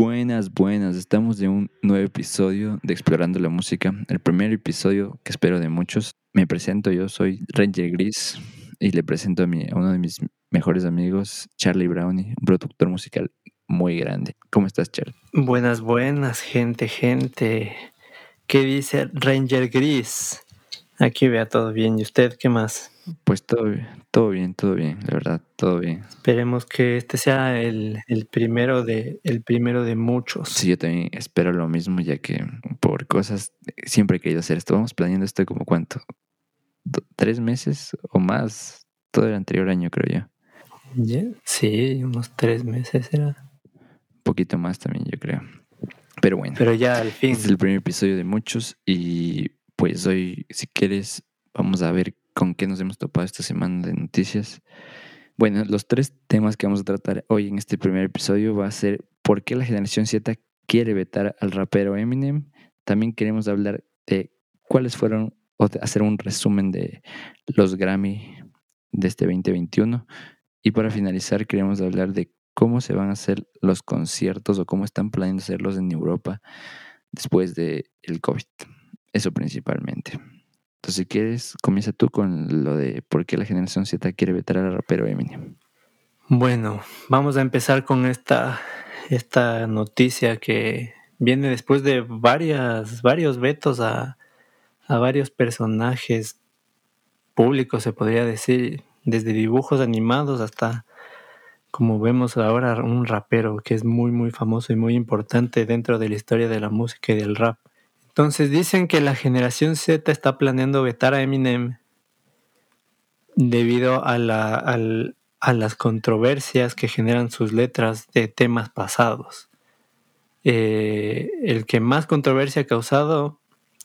Buenas, buenas. Estamos en un nuevo episodio de Explorando la Música. El primer episodio que espero de muchos. Me presento, yo soy Ranger Gris y le presento a, mi, a uno de mis mejores amigos, Charlie Brownie, un productor musical muy grande. ¿Cómo estás, Charlie? Buenas, buenas, gente, gente. ¿Qué dice Ranger Gris? Aquí vea todo bien. ¿Y usted qué más? Pues todo bien, todo bien, todo bien, la verdad, todo bien. Esperemos que este sea el, el primero de el primero de muchos. Sí, yo también espero lo mismo, ya que por cosas siempre he querido hacer esto. Vamos planeando esto como cuánto, tres meses o más, todo el anterior año creo yo. Sí, unos tres meses era. Un poquito más también, yo creo. Pero bueno. Pero ya al fin. Este es el primer episodio de muchos y pues hoy, si quieres, vamos a ver con qué nos hemos topado esta semana de noticias. Bueno, los tres temas que vamos a tratar hoy en este primer episodio va a ser por qué la generación Z quiere vetar al rapero Eminem. También queremos hablar de cuáles fueron, o hacer un resumen de los Grammy de este 2021. Y para finalizar, queremos hablar de cómo se van a hacer los conciertos o cómo están planeando hacerlos en Europa después del el COVID. Eso principalmente. Entonces, si quieres, comienza tú con lo de por qué la generación Z quiere vetar al rapero Eminem. Bueno, vamos a empezar con esta, esta noticia que viene después de varias, varios vetos a, a varios personajes públicos, se podría decir, desde dibujos animados hasta, como vemos ahora, un rapero que es muy, muy famoso y muy importante dentro de la historia de la música y del rap. Entonces dicen que la generación Z está planeando vetar a Eminem debido a, las controversias que generan sus letras de temas pasados. Eh, el que más controversia ha causado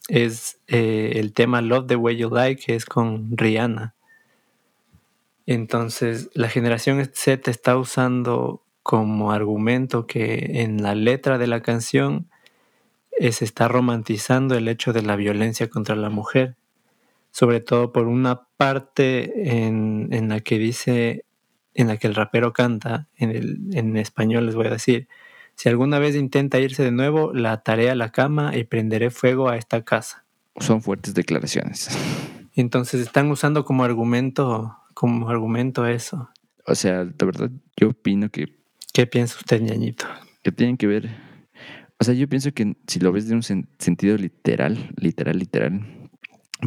es eh, el tema Love the Way You Like, que es con Rihanna. Entonces, la generación Z está usando como argumento que en la letra de la canción se está romantizando el hecho de la violencia contra la mujer, sobre todo por una parte en, en la que dice, en la que el rapero canta, en, el, en español les voy a decir, si alguna vez intenta irse de nuevo, la ataré a la cama y prenderé fuego a esta casa. Son fuertes declaraciones. Entonces están usando como argumento, como argumento eso. O sea, de verdad, yo opino que, ¿Qué piensa usted, ñañito? que tienen que ver. O sea, yo pienso que si lo ves de un sen- sentido literal, literal, literal,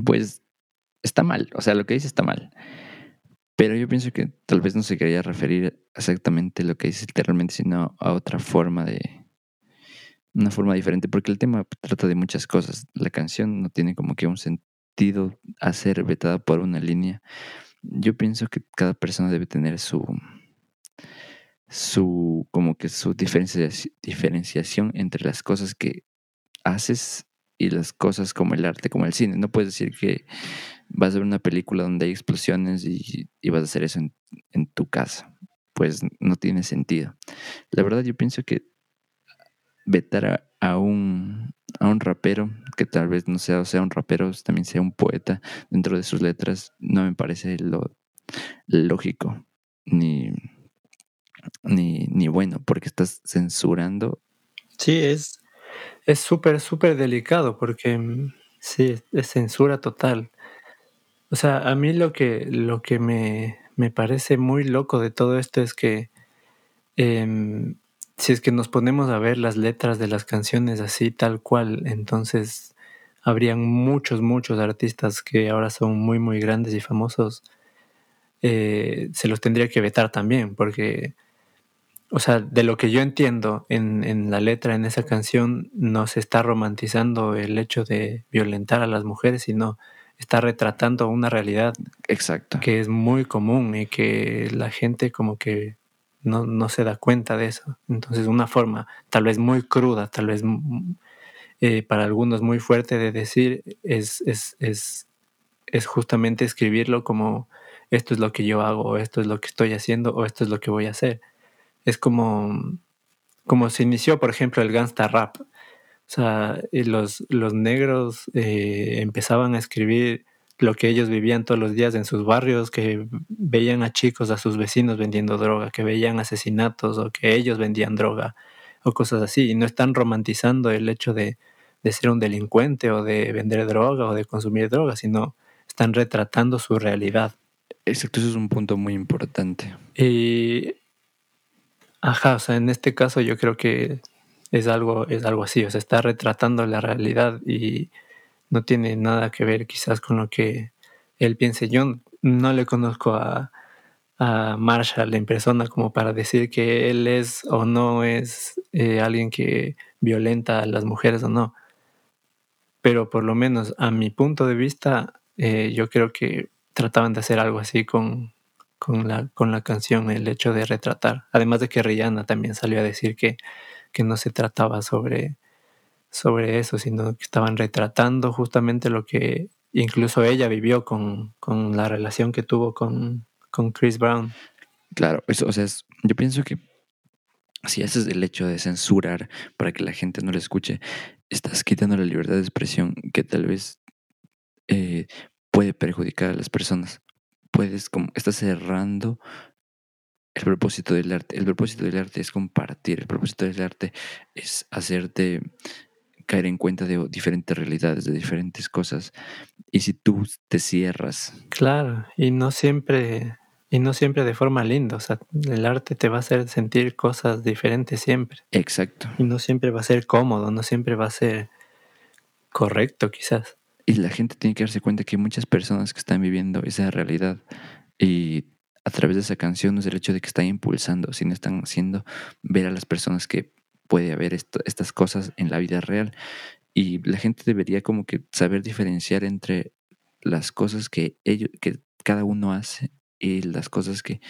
pues está mal. O sea, lo que dice está mal. Pero yo pienso que tal vez no se quería referir exactamente lo que dice literalmente, sino a otra forma de. Una forma diferente, porque el tema trata de muchas cosas. La canción no tiene como que un sentido a ser vetada por una línea. Yo pienso que cada persona debe tener su. Su. como que su diferenciaci- diferenciación entre las cosas que haces y las cosas como el arte, como el cine. No puedes decir que vas a ver una película donde hay explosiones y, vas a hacer eso en, en tu casa. Pues no tiene sentido. La verdad yo pienso que vetar a, a un, a un rapero, que tal vez no sea, sea un rapero, también sea un poeta dentro de sus letras, no me parece lo lógico ni, ni, ni bueno, porque estás censurando. Sí, es es súper, súper delicado porque mm, sí, es, censura total. O sea, a mí lo que, lo que me, me parece muy loco de todo esto es que em, si es que nos ponemos a ver las letras de las canciones así tal cual, entonces habrían muchos, muchos artistas que ahora son muy, muy grandes y famosos. eh, se los tendría que vetar también, porque, o sea, de lo que yo entiendo en, en la letra, en esa canción, no se está romantizando el hecho de violentar a las mujeres, sino está retratando una realidad Exacto. que es muy común y que la gente como que no, no se da cuenta de eso. Entonces, una forma tal vez muy cruda, tal vez mm, eh, para algunos muy fuerte de decir, es, es, es, es justamente escribirlo como esto es lo que yo hago, o esto es lo que estoy haciendo, o esto es lo que voy a hacer. Es como, como se inició, por ejemplo, el gangsta rap. O sea, y los, los negros eh, empezaban a escribir lo que ellos vivían todos los días en sus barrios, que veían a chicos, a sus vecinos vendiendo droga, que veían asesinatos o que ellos vendían droga, o cosas así, y no están romantizando el hecho de, de ser un delincuente o de vender droga o de consumir droga, sino están retratando su realidad. Exacto, eso es un punto muy importante. Y, ajá, o sea, en este caso yo creo que es algo, es algo así, o sea, está retratando la realidad y no tiene nada que ver quizás con lo que él piense. Yo no le conozco a, a Marshall en persona como para decir que él es o no es eh, alguien que violenta a las mujeres o no. Pero por lo menos a mi punto de vista, eh, yo creo que trataban de hacer algo así con, con, la, con la canción, el hecho de retratar. Además de que Rihanna también salió a decir que, que no se trataba sobre, sobre eso, sino que estaban retratando justamente lo que incluso ella vivió con, con la relación que tuvo con, con Chris Brown. Claro, eso, o sea, es- yo pienso que si haces el hecho de censurar para que la gente no lo escuche, estás quitando la libertad de expresión que tal vez eh, puede perjudicar a las personas. Puedes, como, estás cerrando el propósito del arte. El propósito del arte es compartir. El propósito del arte es hacerte caer en cuenta de diferentes realidades, de diferentes cosas. Y si tú te cierras, Claro, y no siempre, y no siempre de forma linda. O sea, el arte te va a hacer sentir cosas diferentes siempre. exacto. Y no siempre va a ser cómodo, no siempre va a ser correcto, quizás. Y la gente tiene que darse cuenta que hay muchas personas que están viviendo esa realidad y a través de esa canción no es el hecho de que están impulsando, sino están haciendo ver a las personas que puede haber estas cosas en la vida real. Y la gente debería como que saber diferenciar entre las cosas que ellos, que cada uno hace y las cosas que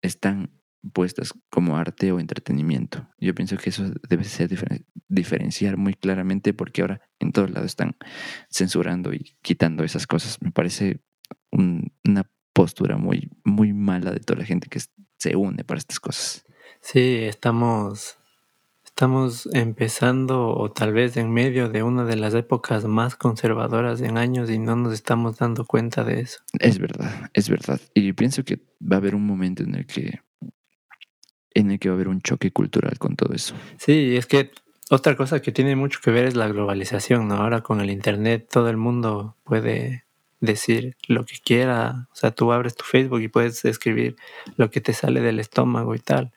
están puestas como arte o entretenimiento. Yo pienso que eso debe ser diferen- diferenciar muy claramente porque ahora en todos lados están censurando y quitando esas cosas. Me parece un- una postura muy, muy mala de toda la gente que se une para estas cosas. Sí, estamos, estamos empezando o tal vez en medio de una de las épocas más conservadoras en años y no nos estamos dando cuenta de eso. Es verdad, es verdad. Y pienso que va a haber un momento en el que en el que va a haber un choque cultural con todo eso. Sí, es que otra cosa que tiene mucho que ver es la globalización, ¿no? Ahora con el Internet todo el mundo puede decir lo que quiera, o sea, tú abres tu Facebook y puedes escribir lo que te sale del estómago y tal.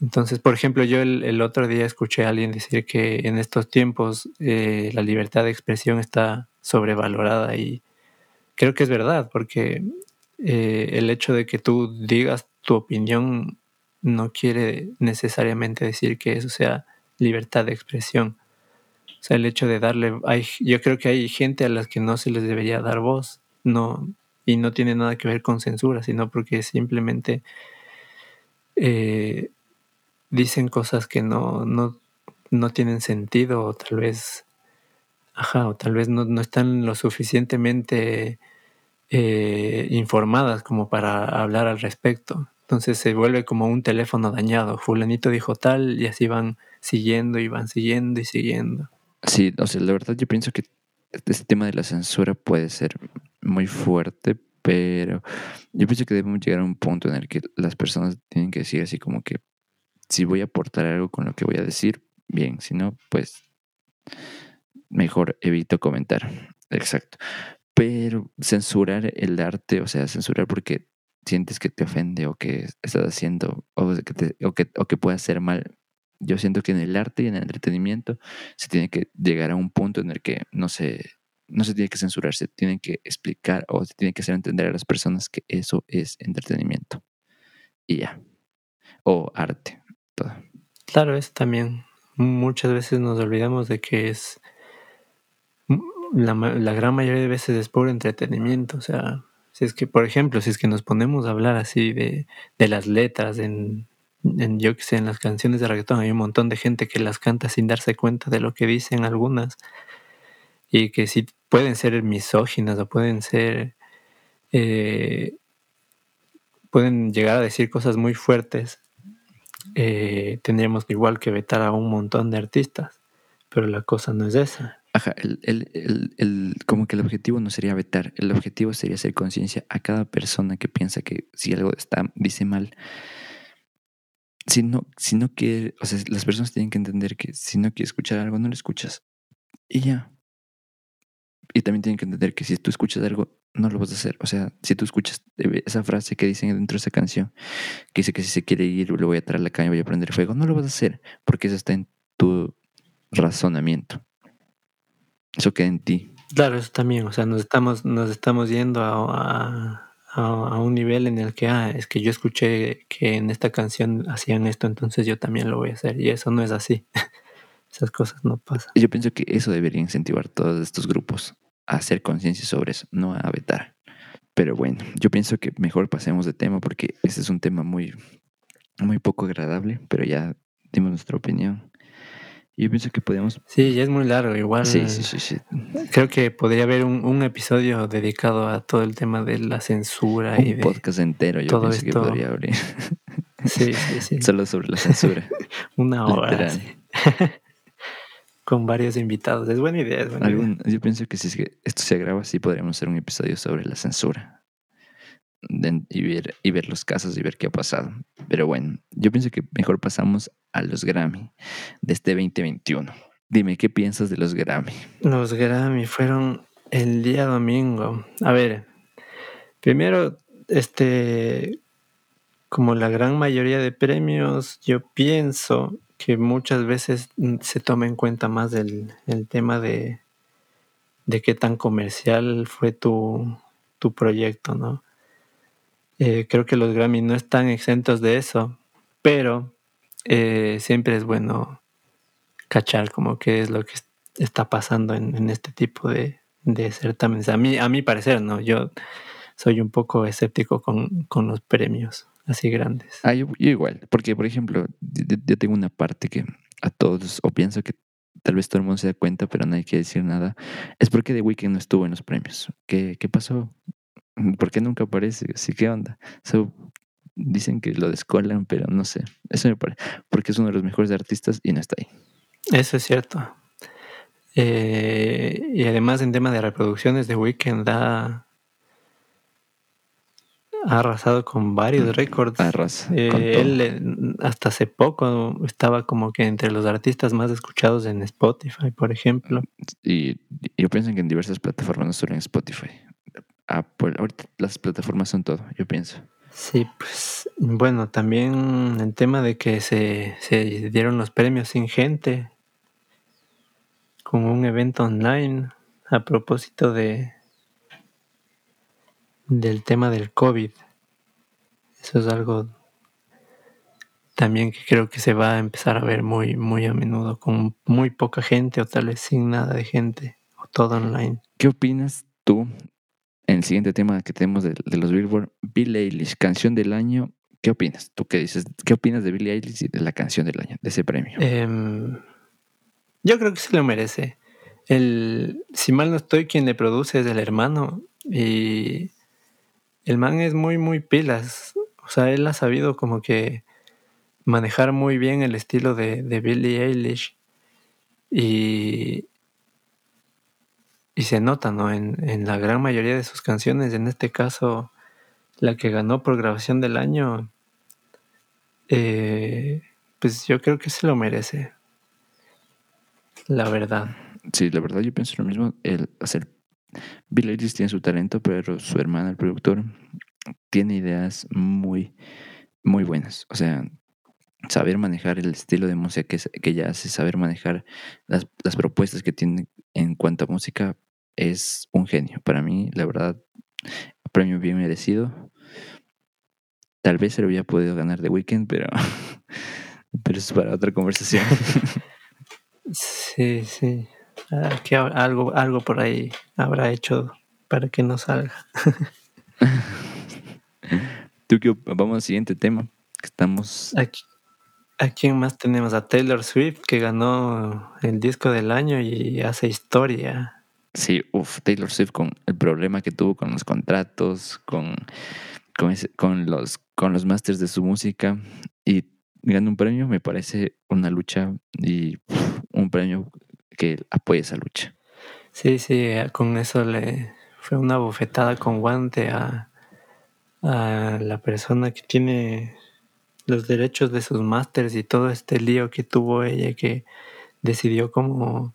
Entonces, por ejemplo, yo el, otro día escuché a alguien decir que en estos tiempos eh, la libertad de expresión está sobrevalorada y creo que es verdad, porque eh, el hecho de que tú digas tu opinión no quiere necesariamente decir que eso sea libertad de expresión. O sea, el hecho de darle, hay, yo creo que hay gente a las que no se les debería dar voz, no, y no tiene nada que ver con censura, sino porque simplemente eh, dicen cosas que no, no, no tienen sentido, o tal vez, ajá, o tal vez no, no están lo suficientemente eh, informadas como para hablar al respecto. Entonces se vuelve como un teléfono dañado. Fulanito dijo tal y así van siguiendo y van siguiendo y siguiendo. Sí, o sea, la verdad yo pienso que este tema de la censura puede ser muy fuerte, pero yo pienso que debemos llegar a un punto en el que las personas tienen que decir así como que si voy a aportar algo con lo que voy a decir, bien, si no, pues mejor evito comentar. Exacto. Pero censurar el arte, o sea, censurar porque sientes que te ofende o que estás haciendo o que, o que, o que puede hacer mal. Yo siento que en el arte y en el entretenimiento se tiene que llegar a un punto en el que no se, no se tiene que censurar, se tiene que explicar o se tiene que hacer entender a las personas que eso es entretenimiento. Y ya. O arte. Todo. Claro, es también. Muchas veces nos olvidamos de que es. La, la gran mayoría de veces es puro entretenimiento. O sea, si es que, por ejemplo, si es que nos ponemos a hablar así de, de las letras en, en, yo que sé, en las canciones de reggaetón, hay un montón de gente que las canta sin darse cuenta de lo que dicen algunas. Y que sí pueden ser misóginas o pueden ser. eh, pueden llegar a decir cosas muy fuertes eh, tendríamos igual que vetar a un montón de artistas. Pero la cosa no es esa. El, como que el objetivo no sería vetar, el objetivo sería hacer conciencia a cada persona que piensa que si algo está, dice mal, si no, quiere, o sea, las personas tienen que entender que si no quieres escuchar algo, no lo escuchas. Y ya. Y también tienen que entender que si tú escuchas algo, no lo vas a hacer. O sea, si tú escuchas esa frase que dicen dentro de esa canción, que dice que si se quiere ir, le voy a traer la caña, voy a prender fuego, no lo vas a hacer, porque eso está en tu razonamiento. Eso queda en ti. Claro, eso también, o sea, nos estamos, nos estamos yendo a, a, un nivel en el que, ah, es que yo escuché que en esta canción hacían esto, entonces yo también lo voy a hacer, y eso no es así. Esas cosas no pasan. Yo pienso que eso debería incentivar todos estos grupos a hacer conciencia sobre eso, no a vetar. Pero bueno, yo pienso que mejor pasemos de tema porque este es un tema muy, muy poco agradable, pero ya dimos nuestra opinión. Yo pienso que podemos... Sí, ya es muy largo, igual. Sí, sí, sí. sí. Creo que podría haber un, episodio dedicado a todo el tema de la censura y de... podcast entero, yo pienso que podría abrir. Sí, sí, sí. Solo sobre la censura. Una hora. Con varios invitados. Es buena idea. Yo pienso que si esto se agrava, sí podríamos hacer un episodio sobre la censura y, ver, y ver los casos y ver qué ha pasado. Pero bueno, yo pienso que mejor pasamos a los Grammy de este 2021. Dime, ¿qué piensas de los Grammy? Los Grammy fueron el día domingo. A ver, primero, este, como la gran mayoría de premios, yo pienso que muchas veces se toma en cuenta más el, el tema de, de qué tan comercial fue tu, tu proyecto, ¿no? Eh, creo que los Grammy no están exentos de eso, pero eh, siempre es bueno cachar como qué es lo que está pasando en, este tipo de, certámenes. A mí, a mi parecer, ¿no? Yo soy un poco escéptico con, con los premios así grandes. Ah, yo, igual, porque por ejemplo, yo, tengo una parte que a todos, o pienso que tal vez todo el mundo se da cuenta, pero nadie quiere decir nada, es porque The Weeknd no estuvo en los premios. ¿Qué, qué pasó? ¿Por qué nunca aparece? ¿Sí qué onda? dicen que lo descolan, pero no sé. Eso me parece. Porque es uno de los mejores artistas y no está ahí. Eso es cierto. Eh, y además en tema de reproducciones, The Weeknd ha, ha arrasado con varios mm, récords. Eh, él hasta hace poco estaba como que entre los artistas más escuchados en Spotify, por ejemplo. Y yo pienso que en diversas plataformas, no solo en Spotify. Apple. Ahorita las plataformas son todo, yo pienso. Sí, pues bueno, también el tema de que se, se dieron los premios sin gente, como un evento online, a propósito de del tema del COVID. Eso es algo también que creo que se va a empezar a ver muy, muy a menudo, con muy poca gente o tal vez sin nada de gente, o todo online. ¿Qué opinas tú el siguiente tema que tenemos de, los Billboard, Billie Eilish, canción del año. ¿Qué opinas? ¿Tú qué dices? ¿Qué opinas de Billie Eilish y de la canción del año, de ese premio? Em, yo creo que se lo merece. El, si mal no estoy, quien le produce es el hermano. Y el man es muy, muy pilas. O sea, él ha sabido como que manejar muy bien el estilo de, de Billie Eilish. Y, y se nota, ¿no? En, la gran mayoría de sus canciones, en este caso, la que ganó por grabación del año, eh, pues yo creo que se lo merece. La verdad. Sí, la verdad yo pienso lo mismo. El hacer Bill Eilish tiene su talento, pero su hermana, el productor, tiene ideas muy, muy buenas. O sea, saber manejar el estilo de música que, que ella hace, saber manejar las, las propuestas que tiene en cuanto a música, es un genio. Para mí, la verdad, premio bien merecido. Tal vez se lo hubiera podido ganar de Weekend, pero, pero es para otra conversación. Sí, sí. Ah, que algo, algo por ahí habrá hecho para que no salga. ¿Tú Vamos al siguiente tema. Estamos. Aquí, ¿A quién más tenemos? A Taylor Swift, que ganó el disco del año y hace historia. Sí, uff, Taylor Swift con el problema que tuvo con los contratos, con, con, los, con los masters de su música y ganó un premio, me parece una lucha y un premio que apoya esa lucha. Sí, sí, con eso le fue una bofetada con guante a, a la persona que tiene los derechos de sus másters y todo este lío que tuvo ella que decidió como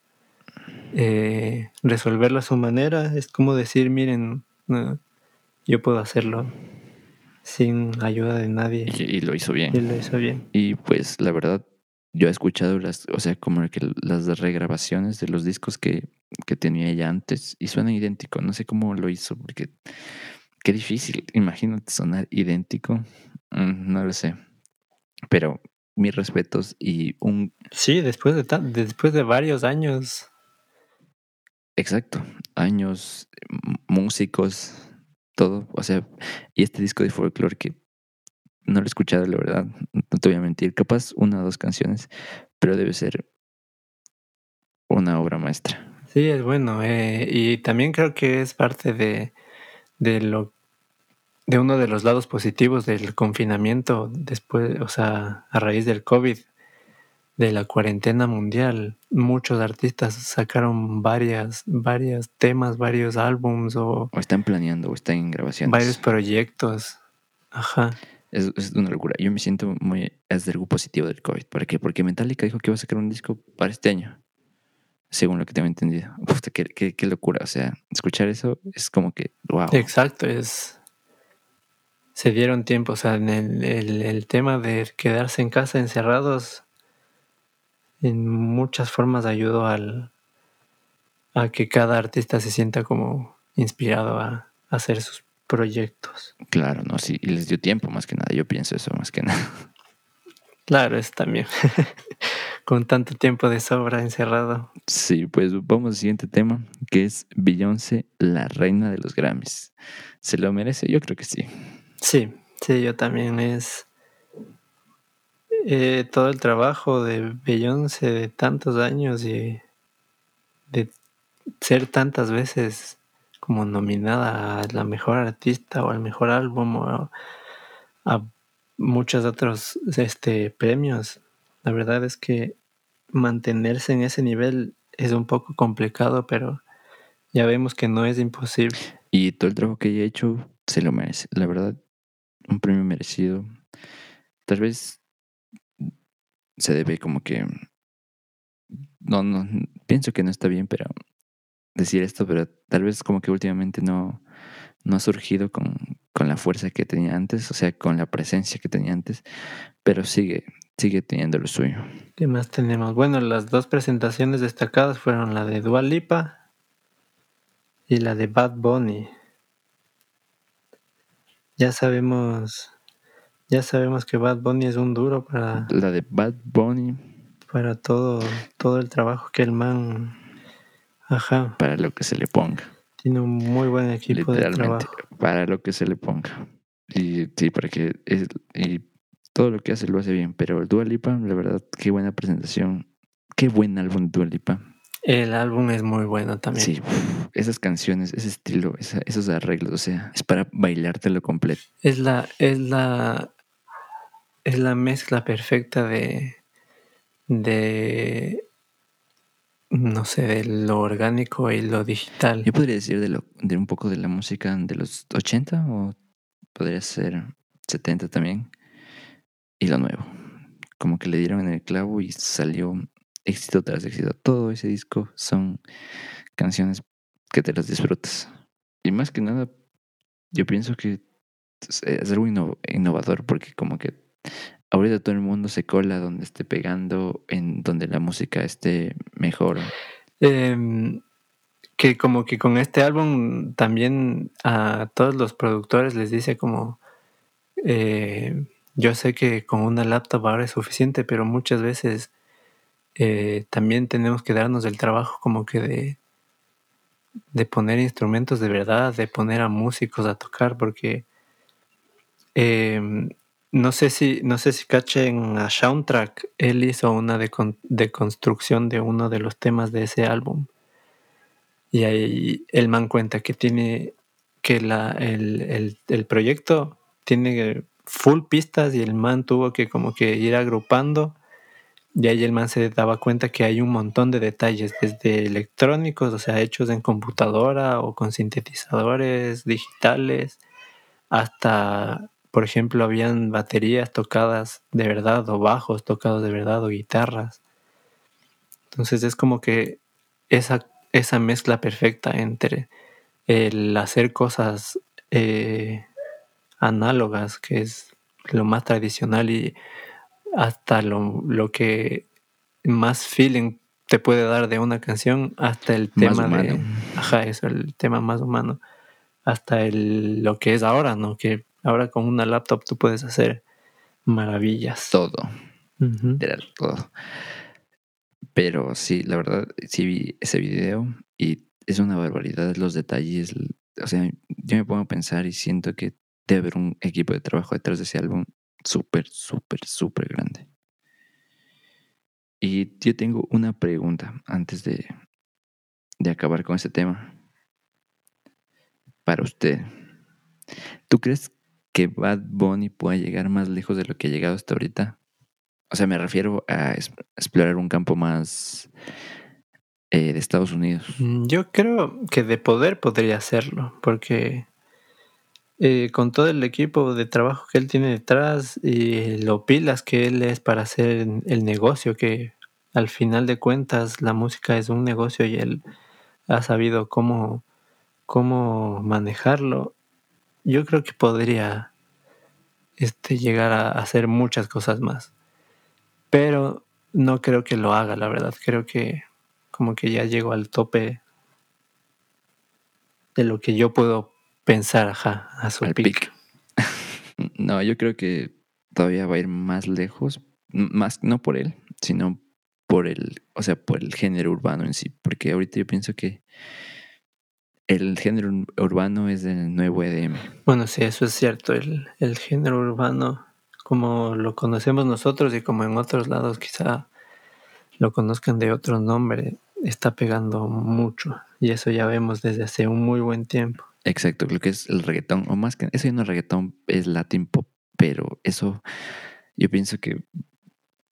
eh, resolverlo a su manera. Es como decir, miren, yo puedo hacerlo sin ayuda de nadie. Y, lo hizo bien. Y lo hizo bien. Y pues la verdad, yo he escuchado las, o sea, como que las regrabaciones de los discos que, que tenía ella antes y suenan idéntico. No sé cómo lo hizo, porque qué difícil. Imagínate sonar idéntico. Mm, no lo sé. Pero mis respetos y un... Sí, después de, después de varios años. Exacto, años, músicos, todo. O sea, y este disco de folklore que no lo he escuchado, la verdad, no te voy a mentir. Capaz una o dos canciones, pero debe ser una obra maestra. Sí, es bueno. Eh, y también creo que es parte de, de lo de uno de los lados positivos del confinamiento después, o sea, a raíz del COVID, de la cuarentena mundial, muchos artistas sacaron varias, varios temas, varios álbums o... O están planeando o están en grabaciones. Varios proyectos. Ajá. Es, una locura. Yo me siento muy... Es algo positivo del COVID. ¿Por qué? Porque Metallica dijo que iba a sacar un disco para este año. Según lo que tengo entendido. qué, qué, qué locura. O sea, escuchar eso es como que... Wow. Exacto. Es se dieron tiempo. O sea, en el, el, tema de quedarse en casa encerrados, en muchas formas ayudó al, a que cada artista se sienta como inspirado a, hacer sus proyectos. Claro, no, sí, y les dio tiempo más que nada. Yo pienso eso más que nada. Claro, es también. Con tanto tiempo de sobra encerrado. Sí, pues vamos al siguiente tema, que es Beyoncé, la reina de los Grammys. ¿Se lo merece? Yo creo que sí. Sí, sí, yo también es eh, todo el trabajo de Beyoncé de tantos años y de ser tantas veces como nominada a la mejor artista o al mejor álbum o a muchos otros este, premios. La verdad es que mantenerse en ese nivel es un poco complicado, pero ya vemos que no es imposible. Y todo el trabajo que ella ha hecho se lo merece. La verdad, un premio merecido. Tal vez se debe como que... No, no, pienso que no está bien, pero decir esto, pero tal vez como que últimamente no, no ha surgido con, con la fuerza que tenía antes, o sea, con la presencia que tenía antes, pero sigue, sigue teniendo lo suyo. ¿Qué más tenemos? Bueno, las dos presentaciones destacadas fueron la de Dua Lipa y la de Bad Bunny. Ya sabemos, ya sabemos que Bad Bunny es un duro para la de Bad Bunny para todo todo el trabajo que el man ajá para lo que se le ponga. Tiene un muy buen equipo de trabajo. Para lo que se le ponga. Y sí, para que y todo lo que hace lo hace bien, pero el Dua Lipa, la verdad, qué buena presentación. Qué buen álbum Dua Lipa. El álbum es muy bueno también. Sí, esas canciones, ese estilo, esos arreglos, o sea, es para bailártelo completo. Es la, es la, es la mezcla perfecta de, de, no sé, de lo orgánico y lo digital. Yo podría decir de, lo, de un poco de la música de los 80 o podría ser 70 también. Y lo nuevo. Como que le dieron en el clavo y salió éxito tras éxito. Todo ese disco son canciones que te las disfrutas. Y más que nada, yo pienso que es algo innovador porque como que ahorita todo el mundo se cola donde esté pegando, en donde la música esté mejor. Em, que como que con este álbum también a todos los productores les dice como, eh, yo sé que con una laptop ahora es suficiente, pero muchas veces eh, también tenemos que darnos el trabajo como que de, de poner instrumentos de verdad, de poner a músicos a tocar, porque em, no sé si, no sé si cachen a Soundtrack, él hizo una de, de, de uno de los temas de ese álbum. Y ahí el man cuenta que tiene que la, el, el, el proyecto tiene full pistas y el man tuvo que como que ir agrupando y ahí el man se daba cuenta que hay un montón de detalles, desde electrónicos, o sea, hechos en computadora o con sintetizadores digitales, hasta por ejemplo, habían baterías tocadas de verdad o bajos tocados de verdad o guitarras. Entonces es como que esa, esa mezcla perfecta entre el hacer cosas eh, análogas, que es lo más tradicional, y hasta lo, lo que más feeling te puede dar de una canción, hasta el tema de. Ajá, eso, el tema más humano. Hasta el, lo que es ahora, ¿no? Que ahora con una laptop tú puedes hacer maravillas. Todo. todo. Pero sí, la verdad, sí vi ese video y es una barbaridad los detalles. O sea, yo me pongo a pensar y siento que debe haber un equipo de trabajo detrás de ese álbum súper, súper, súper grande. Y yo tengo una pregunta antes de, de acabar con este tema. Para usted, ¿tú crees que Bad Bunny pueda llegar más lejos de lo que ha llegado hasta ahorita? O sea, me refiero a explorar un campo más eh, de Estados Unidos. Mm, yo creo que de poder podría hacerlo, porque eh, con todo el equipo de trabajo que él tiene detrás y lo pilas que él es para hacer el negocio, que al final de cuentas la música es un negocio y él ha sabido cómo, cómo manejarlo, yo creo que podría este, llegar a hacer muchas cosas más. Pero no creo que lo haga, la verdad. Creo que como que ya llego al tope de lo que yo puedo pensar, ajá, a su pick. no, yo creo que todavía va a ir más lejos, más no por él, sino por el, o sea, por el género urbano en sí, porque ahorita yo pienso que el género urbano es el nuevo EDM. Bueno, sí, eso es cierto, el, el género urbano, como lo conocemos nosotros y como en otros lados quizá lo conozcan de otro nombre, está pegando mucho y eso ya vemos desde hace un muy buen tiempo. Exacto, lo que es el reggaetón, o más que eso no es reggaetón, es latin pop, pero eso yo pienso que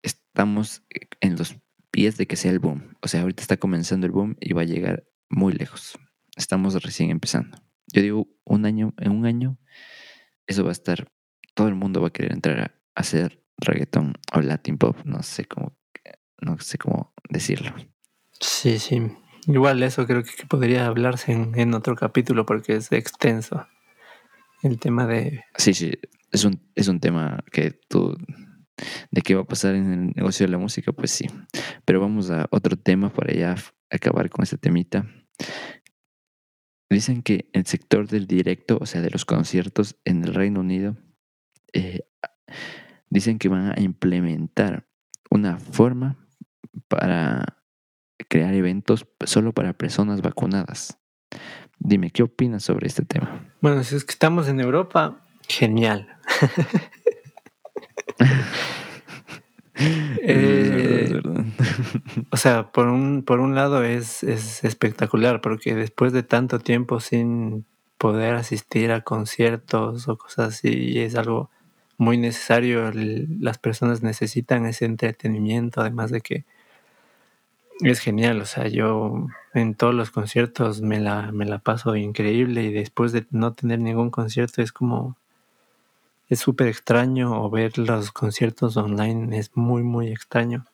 estamos en los pies de que sea el boom. O sea, ahorita está comenzando el boom y va a llegar muy lejos. Estamos recién empezando. Yo digo, un año, en un año, eso va a estar, todo el mundo va a querer entrar a hacer reggaetón o latin pop, no sé cómo, no sé cómo decirlo. Sí, sí. Igual eso creo que podría hablarse en, otro capítulo porque es extenso. El tema de... Sí, sí, es un, es un tema que tú... ¿De qué va a pasar en el negocio de la música? Pues sí. Pero vamos a otro tema para ya acabar con este temita. Dicen que el sector del directo, o sea, de los conciertos en el Reino Unido, eh, dicen que van a implementar una forma para crear eventos solo para personas vacunadas. Dime, ¿qué opinas sobre este tema? Bueno, si es que estamos en Europa, genial. Eh, o sea, por un, por un lado es, es, espectacular porque después de tanto tiempo sin poder asistir a conciertos o cosas así, es algo muy necesario. las personas necesitan ese entretenimiento, además de que es genial, o sea, yo en todos los conciertos me la, me la paso increíble y después de no tener ningún concierto es como, es súper extraño o ver los conciertos online es muy, muy extraño.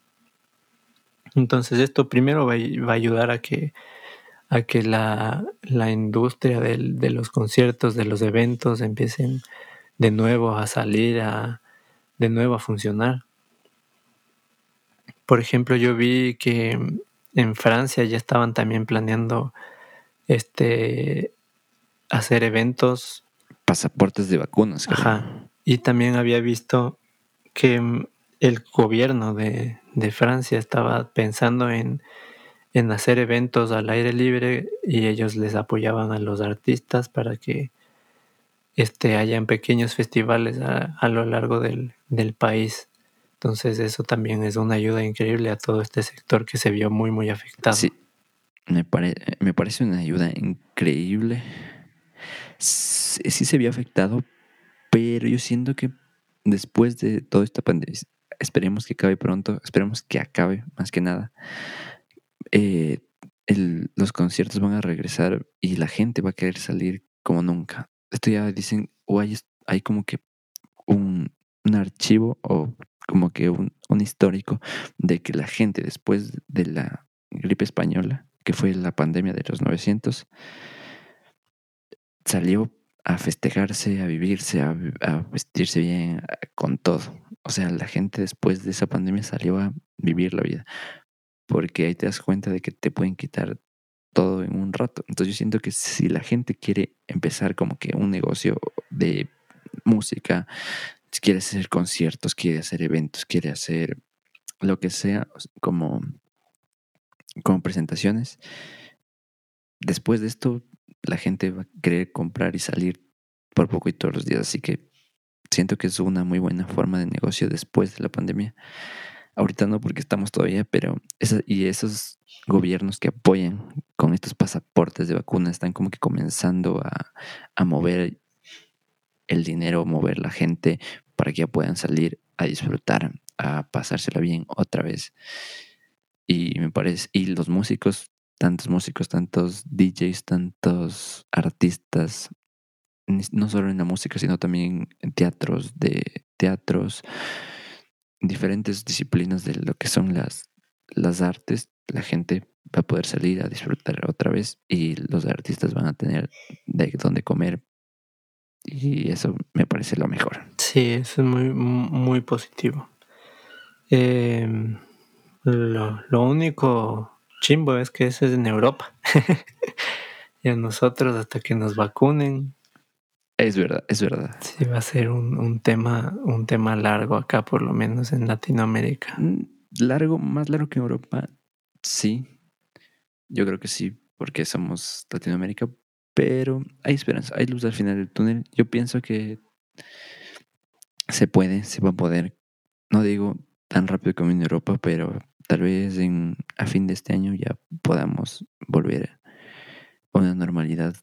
Entonces esto primero va, a ayudar a que, a que la, la industria de los conciertos, de los eventos empiecen de nuevo a salir, a, de nuevo a funcionar. Por ejemplo, yo vi que en Francia ya estaban también planeando este hacer eventos. Pasaportes de vacunas. Ajá. Y también había visto que el gobierno de, Francia estaba pensando en, hacer eventos al aire libre y ellos les apoyaban a los artistas para que este, hayan pequeños festivales a, lo largo del, del país. Entonces eso también es una ayuda increíble a todo este sector que se vio muy, muy afectado. Sí, me, me parece una ayuda increíble. Sí, se vio afectado, pero yo siento que después de toda esta pandemia, esperemos que acabe pronto, esperemos que acabe más que nada. Eh, los conciertos van a regresar y la gente va a querer salir como nunca. Esto ya dicen, o hay, hay como que un archivo o como que un, un histórico de que la gente después de la gripe española, que fue la pandemia de los 900, salió a festejarse, a vivirse, a, vestirse bien, con todo. O sea, la gente después de esa pandemia salió a vivir la vida. Porque ahí te das cuenta de que te pueden quitar todo en un rato. Entonces yo siento que si la gente quiere empezar como que un negocio de música, si quiere hacer conciertos, quiere hacer eventos, quiere hacer lo que sea, como, como presentaciones, después de esto la gente va a querer comprar y salir por poco y todos los días. Así que siento que es una muy buena forma de negocio después de la pandemia. Ahorita no porque estamos todavía, pero y esos gobiernos que apoyan con estos pasaportes de vacuna están como que comenzando a, a mover el dinero, mover la gente para que ya puedan salir a disfrutar, a pasársela bien otra vez. Y me parece, y los músicos, tantos músicos, tantos DJs, tantos artistas, no solo en la música, sino también en teatros, de teatros, diferentes disciplinas de lo que son las, las artes, la gente va a poder salir a disfrutar otra vez y los artistas van a tener de dónde comer y eso me parece lo mejor. Sí, eso es muy, muy positivo. Em, lo, lo único chimbo es que eso es en Europa. y a nosotros, hasta que nos vacunen, Es verdad, es verdad. sí va a ser un, un tema, un tema largo acá, por lo menos en Latinoamérica. Mm, Largo, más largo que en Europa, sí. Yo creo que sí, porque somos Latinoamérica, pero hay esperanza, hay luz al final del túnel. Yo pienso que se puede, se va a poder. No digo tan rápido como en Europa, pero tal vez en, a fin de este año ya podamos volver a una normalidad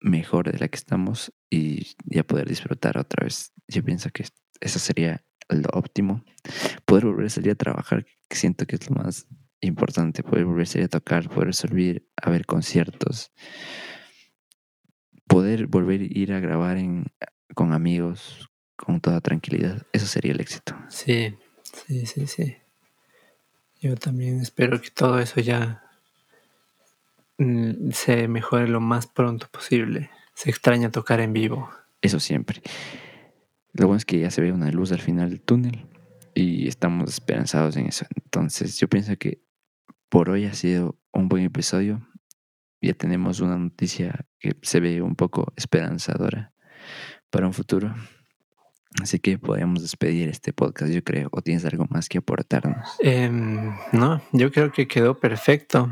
mejor de la que estamos y ya poder disfrutar otra vez. Yo pienso que eso sería lo óptimo. Poder volver a salir a trabajar, que siento que es lo más importante, poder volver a salir a tocar, poder salir a ver conciertos, poder volver a ir a grabar en, con amigos con toda tranquilidad. Eso sería el éxito. Sí, sí, sí, sí. Yo también espero que todo eso ya mm, se mejore lo más pronto posible. Se extraña tocar en vivo. Eso siempre. Lo bueno es que ya se ve una luz al final del túnel y estamos esperanzados en eso. Entonces yo pienso que por hoy ha sido un buen episodio. Ya tenemos una noticia que se ve un poco esperanzadora para un futuro. Así que podríamos despedir este podcast, yo creo. ¿O tienes algo más que aportarnos? Em, no, yo creo que quedó perfecto.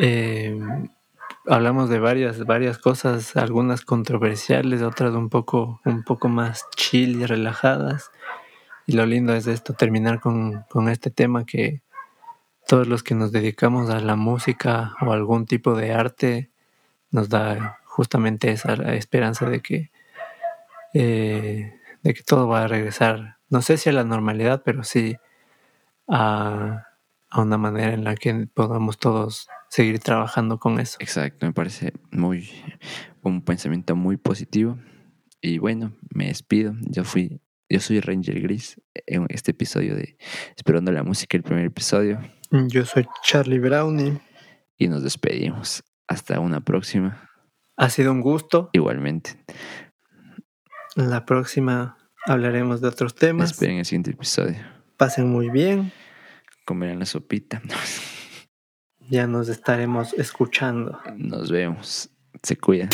Em, hablamos de varias, varias cosas, algunas controversiales, otras un poco, un poco más chill y relajadas. Y lo lindo es esto, terminar con, con este tema que todos los que nos dedicamos a la música o algún tipo de arte nos da justamente esa esperanza de que eh, de que todo va a regresar, no sé si a la normalidad, pero sí a, a una manera en la que podamos todos seguir trabajando con eso. Exacto, me parece muy un pensamiento muy positivo. Y bueno, me despido. Yo fui, yo soy Ranger Gris en este episodio de Esperando la música, el primer episodio. Yo soy Charlie Brownie. Y nos despedimos. Hasta una próxima. Ha sido un gusto. Igualmente. La próxima hablaremos de otros temas. Esperen el siguiente episodio. Pasen muy bien. Comerán la sopita. Ya nos estaremos escuchando. Nos vemos. Se cuidan.